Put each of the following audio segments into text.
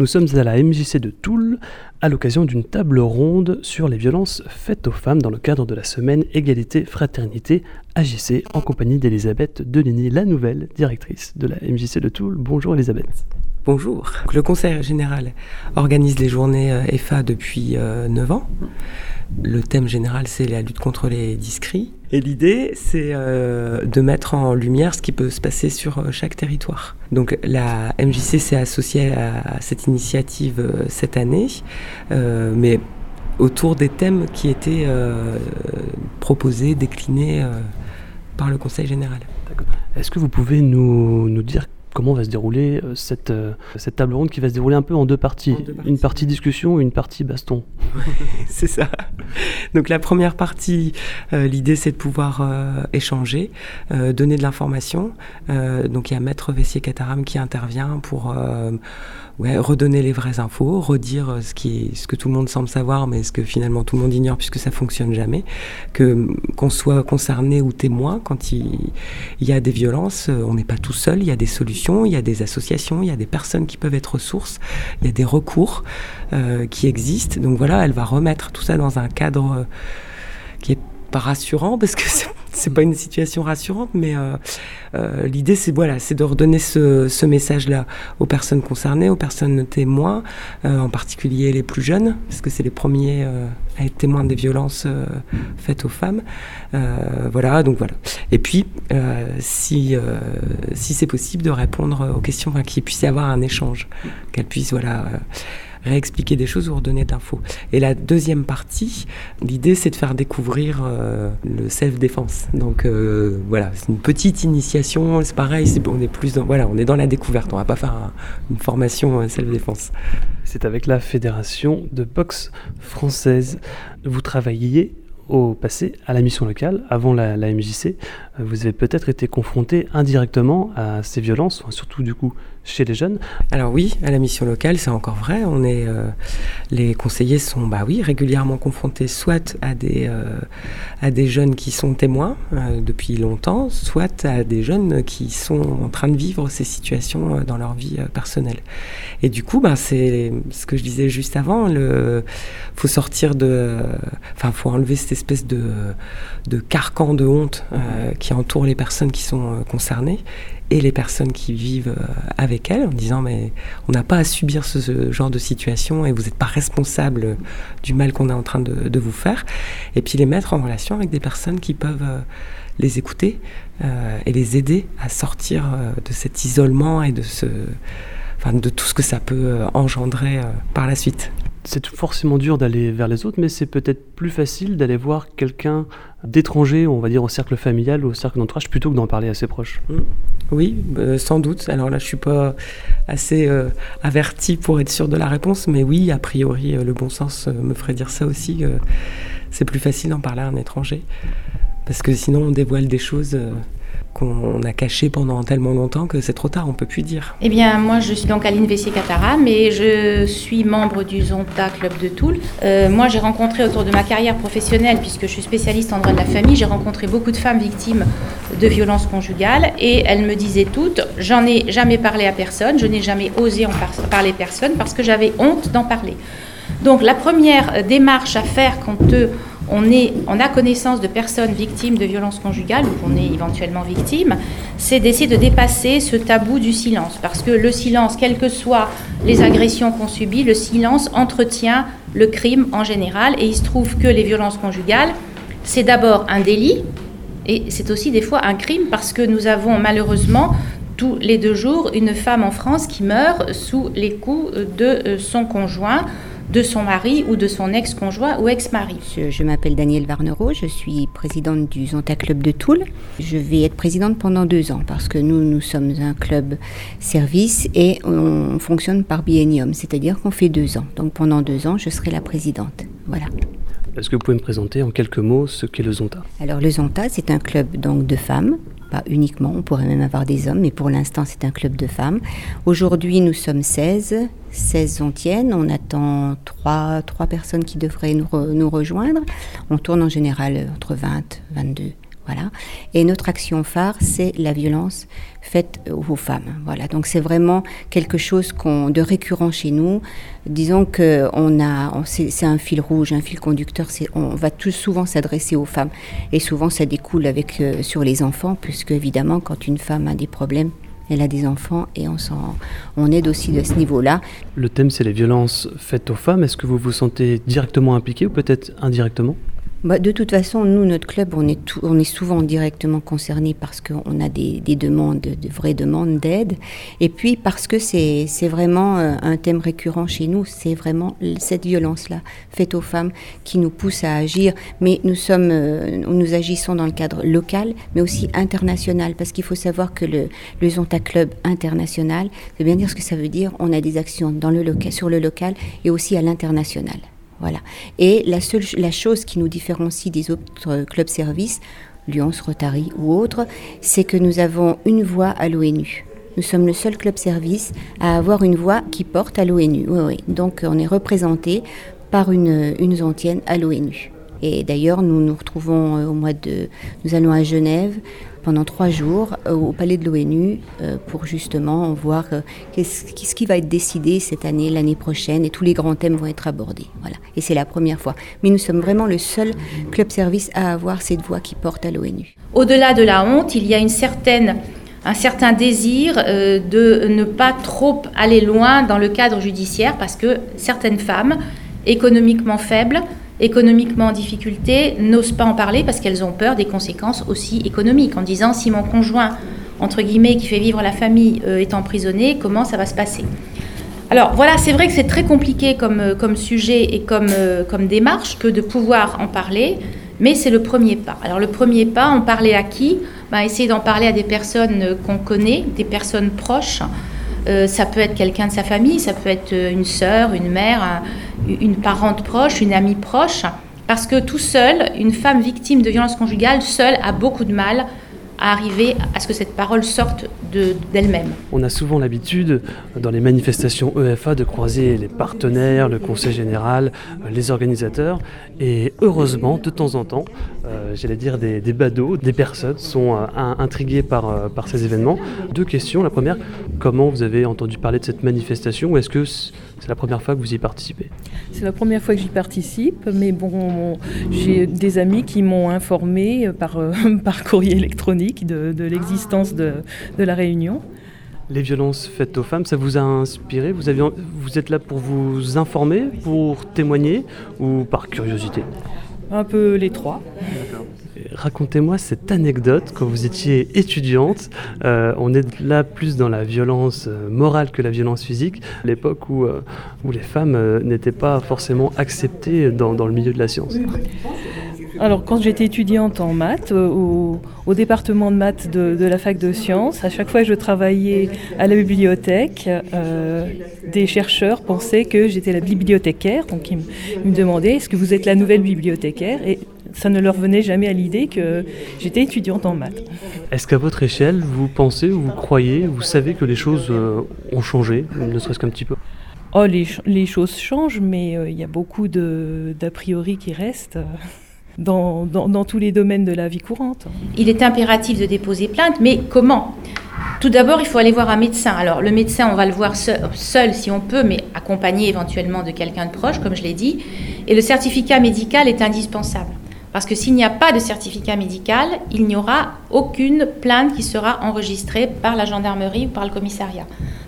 Nous sommes à la MJC de Toul à l'occasion d'une table ronde sur les violences faites aux femmes dans le cadre de la semaine Égalité Fraternité AJC en compagnie d'Elisabeth Deligny, la nouvelle directrice de la MJC de Toul. Bonjour Elisabeth. Bonjour. Le Conseil général organise les journées EFA depuis 9 euh, ans. Le thème général, c'est la lutte contre les discrits. Et l'idée, c'est euh, de mettre en lumière ce qui peut se passer sur euh, chaque territoire. Donc la MJC s'est associée à, cette initiative euh, cette année, mais autour des thèmes qui étaient proposés, déclinés par le Conseil général. Est-ce que vous pouvez nous, nous dire comment va se dérouler euh, cette, euh, cette table ronde qui va se dérouler un peu en deux parties. Une partie discussion et une partie baston. c'est ça. Donc la première partie, euh, l'idée c'est de pouvoir échanger, donner de l'information. donc il y a Maître Vessier-Cataram qui intervient pour ouais, redonner les vraies infos, redire ce, qui ce que tout le monde semble savoir, mais ce que finalement tout le monde ignore puisque ça fonctionne jamais. Que qu'on soit concerné ou témoin quand il, il y a des violences, on n'est pas tout seul. Il y a des solutions, il y a des associations, il y a des personnes qui peuvent être ressources, il y a des recours euh, qui existent. Donc voilà, elle va remettre tout ça dans un cadre euh, qui est pas rassurant parce que c'est pas une situation rassurante, mais euh, euh, l'idée c'est voilà, c'est de redonner ce, message-là aux personnes concernées, aux personnes témoins, euh, en particulier les plus jeunes, parce que c'est les premiers à être témoins des violences faites aux femmes. voilà, donc voilà. Et puis, si si c'est possible, de répondre aux questions, qu'il puisse y avoir un échange, qu'elle puisse voilà réexpliquer des choses ou redonner d'infos. Et la deuxième partie, l'idée c'est de faire découvrir euh, le self-défense. Donc euh, voilà, c'est une petite initiation, c'est pareil, on est plus dans, voilà, on est dans la découverte, on va pas faire une formation euh, self-défense. C'est avec la Fédération de boxe française. Vous travaillez au passé à la mission locale, avant la, MJC, vous avez peut-être été confronté indirectement à ces violences, surtout du coup chez les jeunes Alors oui, à la mission locale, c'est encore vrai. On est, euh, les conseillers sont, bah oui, régulièrement confrontés soit à des, euh, à des jeunes qui sont témoins euh, depuis longtemps, soit à des jeunes qui sont en train de vivre ces situations dans leur vie personnelle. Et du coup, bah, c'est ce que je disais juste avant. Le, faut sortir de, enfin, faut enlever cette espèce de, de carcan de honte qui entoure les personnes qui sont concernées et les personnes qui vivent euh, avec elles en disant mais on n'a pas à subir ce, genre de situation et vous n'êtes pas responsable du mal qu'on est en train de, vous faire. Et puis les mettre en relation avec des personnes qui peuvent euh, les écouter euh, et les aider à sortir de cet isolement et de ce enfin de tout ce que ça peut engendrer par la suite c'est forcément dur d'aller vers les autres, mais c'est peut-être plus facile d'aller voir quelqu'un d'étranger, on va dire au cercle familial ou au cercle d'entourage, plutôt que d'en parler à ses proches. Mmh. Oui, euh, sans doute. Alors là, je suis pas assez euh, averti pour être sûr de la réponse, mais oui, a priori, euh, le bon sens me ferait dire ça aussi. c'est plus facile d'en parler à un étranger, parce que sinon, on dévoile des choses qu'on a caché pendant tellement longtemps que c'est trop tard, on peut plus dire. Eh bien, moi, je suis donc Aline Vessier-Catara, mais je suis membre du Zonta Club de Toul. Euh, moi, j'ai rencontré autour de ma carrière professionnelle, puisque je suis spécialiste en droit de la famille, j'ai rencontré beaucoup de femmes victimes de violences conjugales et elles me disaient toutes, j'en ai jamais parlé à personne, je n'ai jamais osé en parler à personne parce que j'avais honte d'en parler. Donc, la première démarche à faire quand on, a connaissance de personnes victimes de violences conjugales ou qu'on est éventuellement victime, c'est d'essayer de dépasser ce tabou du silence. Parce que le silence, quelles que soient les agressions qu'on subit, le silence entretient le crime en général. Et il se trouve que les violences conjugales, c'est d'abord un délit et c'est aussi des fois un crime parce que nous avons malheureusement tous les deux jours une femme en France qui meurt sous les coups de son conjoint de son mari ou de son ex-conjoint ou ex-mari. Je, m'appelle Danielle Varnero, je suis présidente du Zonta Club de Toul. Je vais être présidente pendant deux ans parce que nous, nous sommes un club service et on fonctionne par biennium, c'est-à-dire qu'on fait deux ans. Donc pendant deux ans, je serai la présidente. Voilà. Est-ce que vous pouvez me présenter en quelques mots ce qu'est le Zonta Alors le Zonta, c'est un club donc de femmes pas uniquement, on pourrait même avoir des hommes, mais pour l'instant c'est un club de femmes. Aujourd'hui nous sommes 16, 16 tiennent. on attend 3, 3 personnes qui devraient nous, nous rejoindre. On tourne en général entre 20, 22 Voilà. Et notre action phare, c'est la violence faite aux femmes. Voilà. Donc c'est vraiment quelque chose de récurrent chez nous. Disons que a, c'est un fil rouge, un fil conducteur. On va tout souvent s'adresser aux femmes, et souvent ça découle avec euh, sur les enfants, puisque évidemment quand une femme a des problèmes, elle a des enfants et on, on aide aussi de ce niveau-là. Le thème, c'est les violences faites aux femmes. Est-ce que vous vous sentez directement impliqué ou peut-être indirectement? Bah, de toute façon, nous, notre club, on est, on est souvent directement concerné parce qu'on a des, demandes, de vraies demandes d'aide. Et puis parce que c'est vraiment euh, un thème récurrent chez nous, c'est vraiment cette violence-là faite aux femmes qui nous pousse à agir. Mais nous, sommes, euh, nous agissons dans le cadre local, mais aussi international. Parce qu'il faut savoir que le, le Zonta Club international, c'est bien dire ce que ça veut dire. On a des actions dans le local, sur le local et aussi à l'international. Et la chose qui nous différencie des autres clubs services, Lyons, Rotary ou autres, c'est que nous avons une voix à l'ONU. Nous sommes le seul club service à avoir une voix qui porte à l'ONU. Donc on est représenté par une, une à l'ONU. Et d'ailleurs, nous nous retrouvons euh, au mois de... Nous allons à Genève pendant trois jours euh, au palais de l'ONU euh, pour justement voir euh, ce qui va être décidé cette année, l'année prochaine, et tous les grands thèmes vont être abordés. Voilà. Et c'est la première fois. Mais nous sommes vraiment le seul club service à avoir cette voix qui porte à l'ONU. Au-delà de la honte, il y a une certaine un certain désir de ne pas trop aller loin dans le cadre judiciaire parce que certaines femmes, économiquement faibles, économiquement en difficulté n'osent pas en parler parce qu'elles ont peur des conséquences aussi économiques, en disant si mon conjoint, entre guillemets, qui fait vivre la famille, euh, est emprisonné, comment ça va se passer? Alors voilà, c'est vrai que c'est très compliqué comme, euh, comme sujet et comme, euh, comme démarche que de pouvoir en parler, mais c'est le premier pas. Alors le premier pas, en parler à qui? Ben, Essayer d'en parler à des personnes qu'on connaît, des personnes proches. ça peut être quelqu'un de sa famille, ça peut être une sœur, une mère, une parente proche, une amie proche, parce que tout seul, une femme victime de violence conjugale, seule, a beaucoup de mal à arriver à ce que cette parole sorte d'elle-même. On a souvent l'habitude, dans les manifestations EFA, de croiser les partenaires, le conseil général, euh, les organisateurs, et heureusement, de temps en temps, euh, j'allais dire des, des, badauds, des personnes sont euh, intriguées par, par ces événements. Deux questions. La première, comment vous avez entendu parler de cette manifestation, ou est-ce que c'est la première fois que vous y participez? C'est la première fois que j'y participe, mais bon, j'ai des amis qui m'ont informé par, euh, par courrier électronique de, l'existence de, de, la réunion. Les violences faites aux femmes, ça vous a inspiré? Vous, avez, vous êtes là pour vous informer, pour témoigner ou par curiosité? Un peu les trois. Racontez-moi cette anecdote quand vous étiez étudiante. Euh, on est là plus dans la violence euh, morale que la violence physique, l'époque où, euh, où les femmes n'étaient pas forcément acceptées dans, le milieu de la science. Alors, quand j'étais étudiante en maths, au, département de maths de, la fac de sciences, à chaque fois que je travaillais à la bibliothèque, des chercheurs pensaient que j'étais la bibliothécaire. Donc, ils, me demandaient est-ce que vous êtes la nouvelle bibliothécaire? Et ça ne leur venait jamais à l'idée que j'étais étudiante en maths. Est-ce qu'à votre échelle, vous pensez ou vous croyez, vous savez que les choses euh, ont changé, ne serait-ce qu'un petit peu? Oh, les, les, choses changent, mais euh, il y a beaucoup d'a priori qui restent. Dans, tous les domaines de la vie courante. Il est impératif de déposer plainte, mais comment? Tout d'abord, il faut aller voir un médecin. Alors, le médecin, on va le voir seul si on peut, mais accompagné éventuellement de quelqu'un de proche, comme je l'ai dit. Et le certificat médical est indispensable. Parce que s'il n'y a pas de certificat médical, il n'y aura aucune plainte qui sera enregistrée par la gendarmerie ou par le commissariat.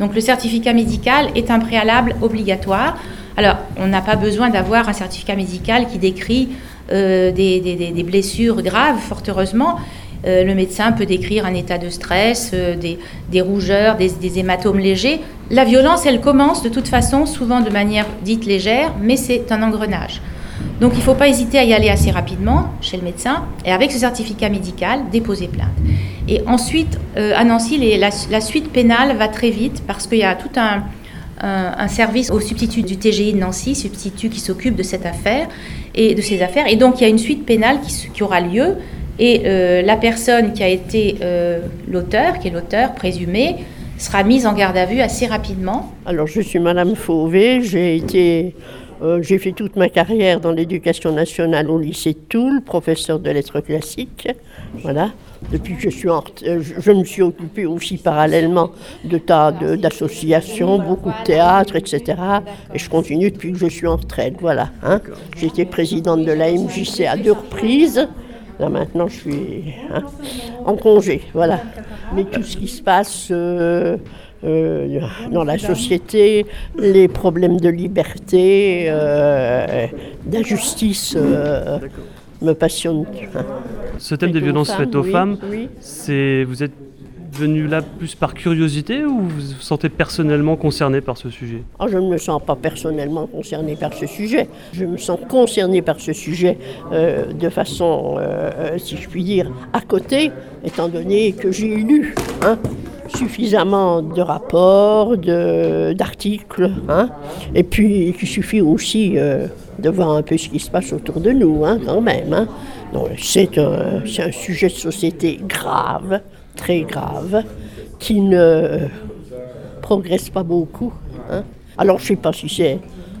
Donc le certificat médical est un préalable obligatoire. Alors, on n'a pas besoin d'avoir un certificat médical qui décrit euh, des, blessures graves, fort heureusement. Euh, le médecin peut décrire un état de stress, euh, des, rougeurs, des, hématomes légers. La violence, elle commence de toute façon, souvent de manière dite légère, mais c'est un engrenage. Donc il ne faut pas hésiter à y aller assez rapidement chez le médecin et avec ce certificat médical, déposer plainte. Et ensuite, à Nancy, la, suite pénale va très vite parce qu'il y a tout un, service au substitut du TGI de Nancy, substitut qui s'occupe de cette affaire et de ces affaires. Et donc il y a une suite pénale qui, aura lieu et euh, la personne qui a été euh, l'auteur, qui est l'auteur présumé, sera mise en garde à vue assez rapidement. Alors je suis Madame Fauvé, j'ai été Euh, j'ai fait toute ma carrière dans l'éducation nationale au lycée de Toul, professeur de lettres classiques. Voilà. Depuis je suis en euh, je me suis occupée aussi parallèlement de tas d'associations, beaucoup de théâtre, etc. Et je continue depuis que je suis en retraite. Voilà. Hein. Été présidente de la MJC à deux reprises. Là maintenant, je suis hein, en congé. Voilà. Mais tout ce qui se passe. Euh, euh, dans la société, les problèmes de liberté, euh, d'injustice euh, me passionnent. Ce thème des violences faites aux femmes, c'est vous êtes venu là plus par curiosité ou vous vous sentez personnellement concerné par ce sujet? Ah, Je ne me sens pas personnellement concerné par ce sujet. Je me sens concerné par ce sujet de façon, si je puis dire, à côté, étant donné que j'ai lu. Hein, suffisamment de rapports, d'articles, hein, et puis il suffit aussi euh, de voir un peu ce qui se passe autour de nous, hein, quand même. Hein. C'est un, un, sujet de société grave, très grave, qui ne progresse pas beaucoup. Hein. Alors je ne sais pas si c'est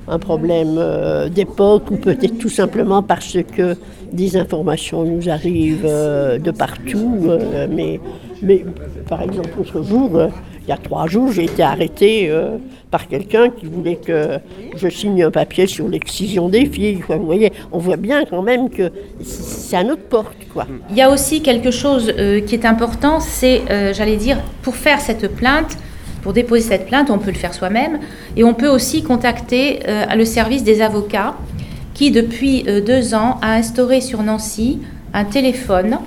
un problème euh, d'époque ou peut-être tout simplement parce que des informations nous arrivent euh, de partout. mais, mais par exemple, l'autre jour, euh, il y a trois jours, j'ai été arrêté par quelqu'un qui voulait que je signe un papier sur l'excision des filles. Vous voyez, on voit bien quand même que c'est à notre porte. Quoi. Il y a aussi quelque chose qui est important, c'est, j'allais dire, pour faire cette plainte, pour déposer cette plainte, on peut le faire soi-même et on peut aussi contacter euh, le service des avocats qui, depuis euh, deux ans, a instauré sur Nancy un téléphone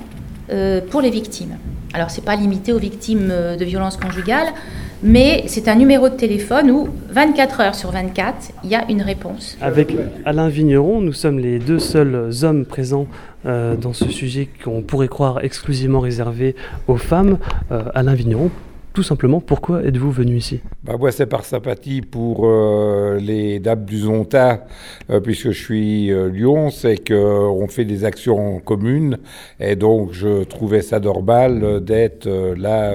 euh, pour les victimes. Alors, ce n'est pas limité aux victimes de violences conjugales, mais c'est un numéro de téléphone où 24 heures sur 24, il y a une réponse. Avec Alain Vigneron, nous sommes les deux seuls hommes présents dans ce sujet qu'on pourrait croire exclusivement réservé aux femmes. Alain Vigneron, tout simplement, pourquoi êtes-vous venu ici? Bah Moi, c'est par sympathie pour euh, les dames du Zonta, euh, puisque je suis euh, Lyon, c'est qu'on fait des actions communes, et donc je trouvais ça normal d'être là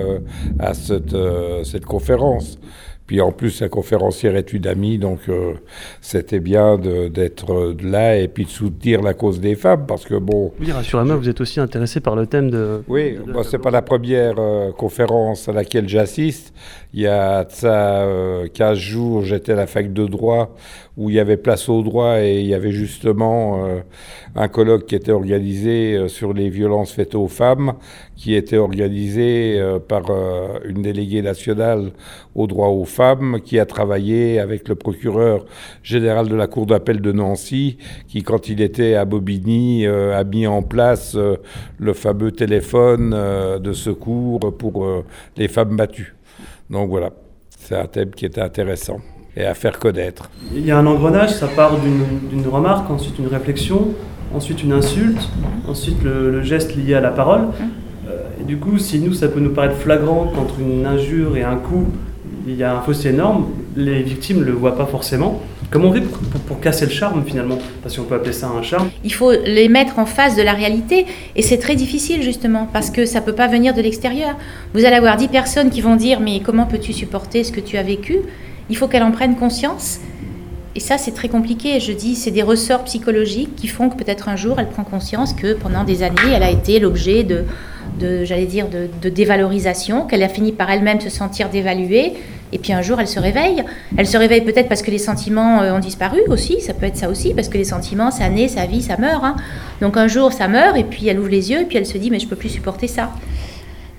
à cette, cette conférence. Puis en plus, la conférencière est une amie, donc euh, c'était bien d'être là et puis de soutenir la cause des femmes, parce que bon... Oui, rassurez-moi, vous êtes aussi intéressé par le thème de... Oui, ce c'est pas la première euh, conférence à laquelle j'assiste. Il y a ça 15 euh, jours, j'étais à la fac de droit où il y avait place au droit et il y avait justement euh, un colloque qui était organisé euh, sur les violences faites aux femmes, qui était organisé par une déléguée nationale aux droits aux femmes, qui a travaillé avec le procureur général de la Cour d'appel de Nancy, qui quand il était à Bobigny a mis en place le fameux téléphone de secours pour les femmes battues. Donc voilà, c'est un thème qui était intéressant et à faire connaître. Il y a un engrenage, ça part d'une remarque, ensuite une réflexion, ensuite une insulte, ensuite le, geste lié à la parole. Euh, et du coup, si nous, ça peut nous paraître flagrant qu'entre une injure et un coup, il y a un fossé énorme, les victimes ne le voient pas forcément. Comment on fait pour, casser le charme finalement? Parce qu'on peut appeler ça un charme. Il faut les mettre en face de la réalité et c'est très difficile justement parce que ça ne peut pas venir de l'extérieur. Vous allez avoir dix personnes qui vont dire mais comment peux-tu supporter ce que tu as vécu? Il faut qu'elle en prenne conscience et ça c'est très compliqué. Je dis c'est des ressorts psychologiques qui font que peut-être un jour elle prend conscience que pendant des années elle a été l'objet de, j'allais dire de, de dévalorisation, qu'elle a fini par elle-même se sentir dévaluée et puis un jour, elle se réveille. Elle se réveille peut-être parce que les sentiments euh, ont disparu aussi. Ça peut être ça aussi, parce que les sentiments, ça naît, ça vit, ça meurt. Hein. Donc un jour, ça meurt, et puis elle ouvre les yeux, et puis elle se dit, mais je peux plus supporter ça.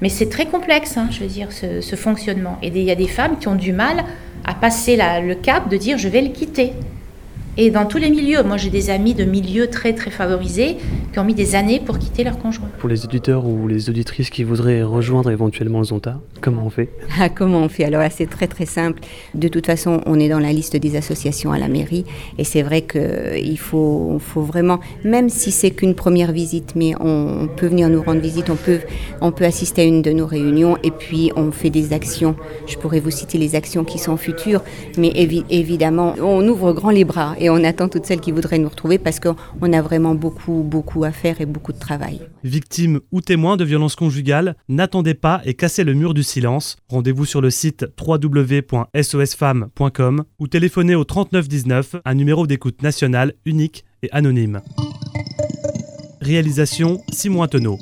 Mais c'est très complexe, hein, je veux dire, ce, fonctionnement. Et il y a des femmes qui ont du mal à passer le cap de dire, je vais le quitter. Et dans tous les milieux, moi j'ai des amis de milieux très très favorisés qui ont mis des années pour quitter leur conjoint. Pour les auditeurs ou les auditrices qui voudraient rejoindre éventuellement le Zonta, comment on fait? Ah, Comment on fait? Alors là c'est très très simple. De toute façon, on est dans la liste des associations à la mairie et c'est vrai qu'il faut, faut vraiment, même si c'est qu'une première visite, mais on, peut venir nous rendre visite, on peut, on peut assister à une de nos réunions et puis on fait des actions. Je pourrais vous citer les actions qui sont futures, mais évidemment, on ouvre grand les bras et on attend toutes celles qui voudraient nous retrouver parce qu'on a vraiment beaucoup, beaucoup à faire et beaucoup de travail. Victime ou témoin de violences conjugales, n'attendez pas et cassez le mur du silence. Rendez-vous sur le site www.sosfemmes.com ou téléphonez au 3919, un numéro d'écoute national unique et anonyme. Réalisation Simon Antenot.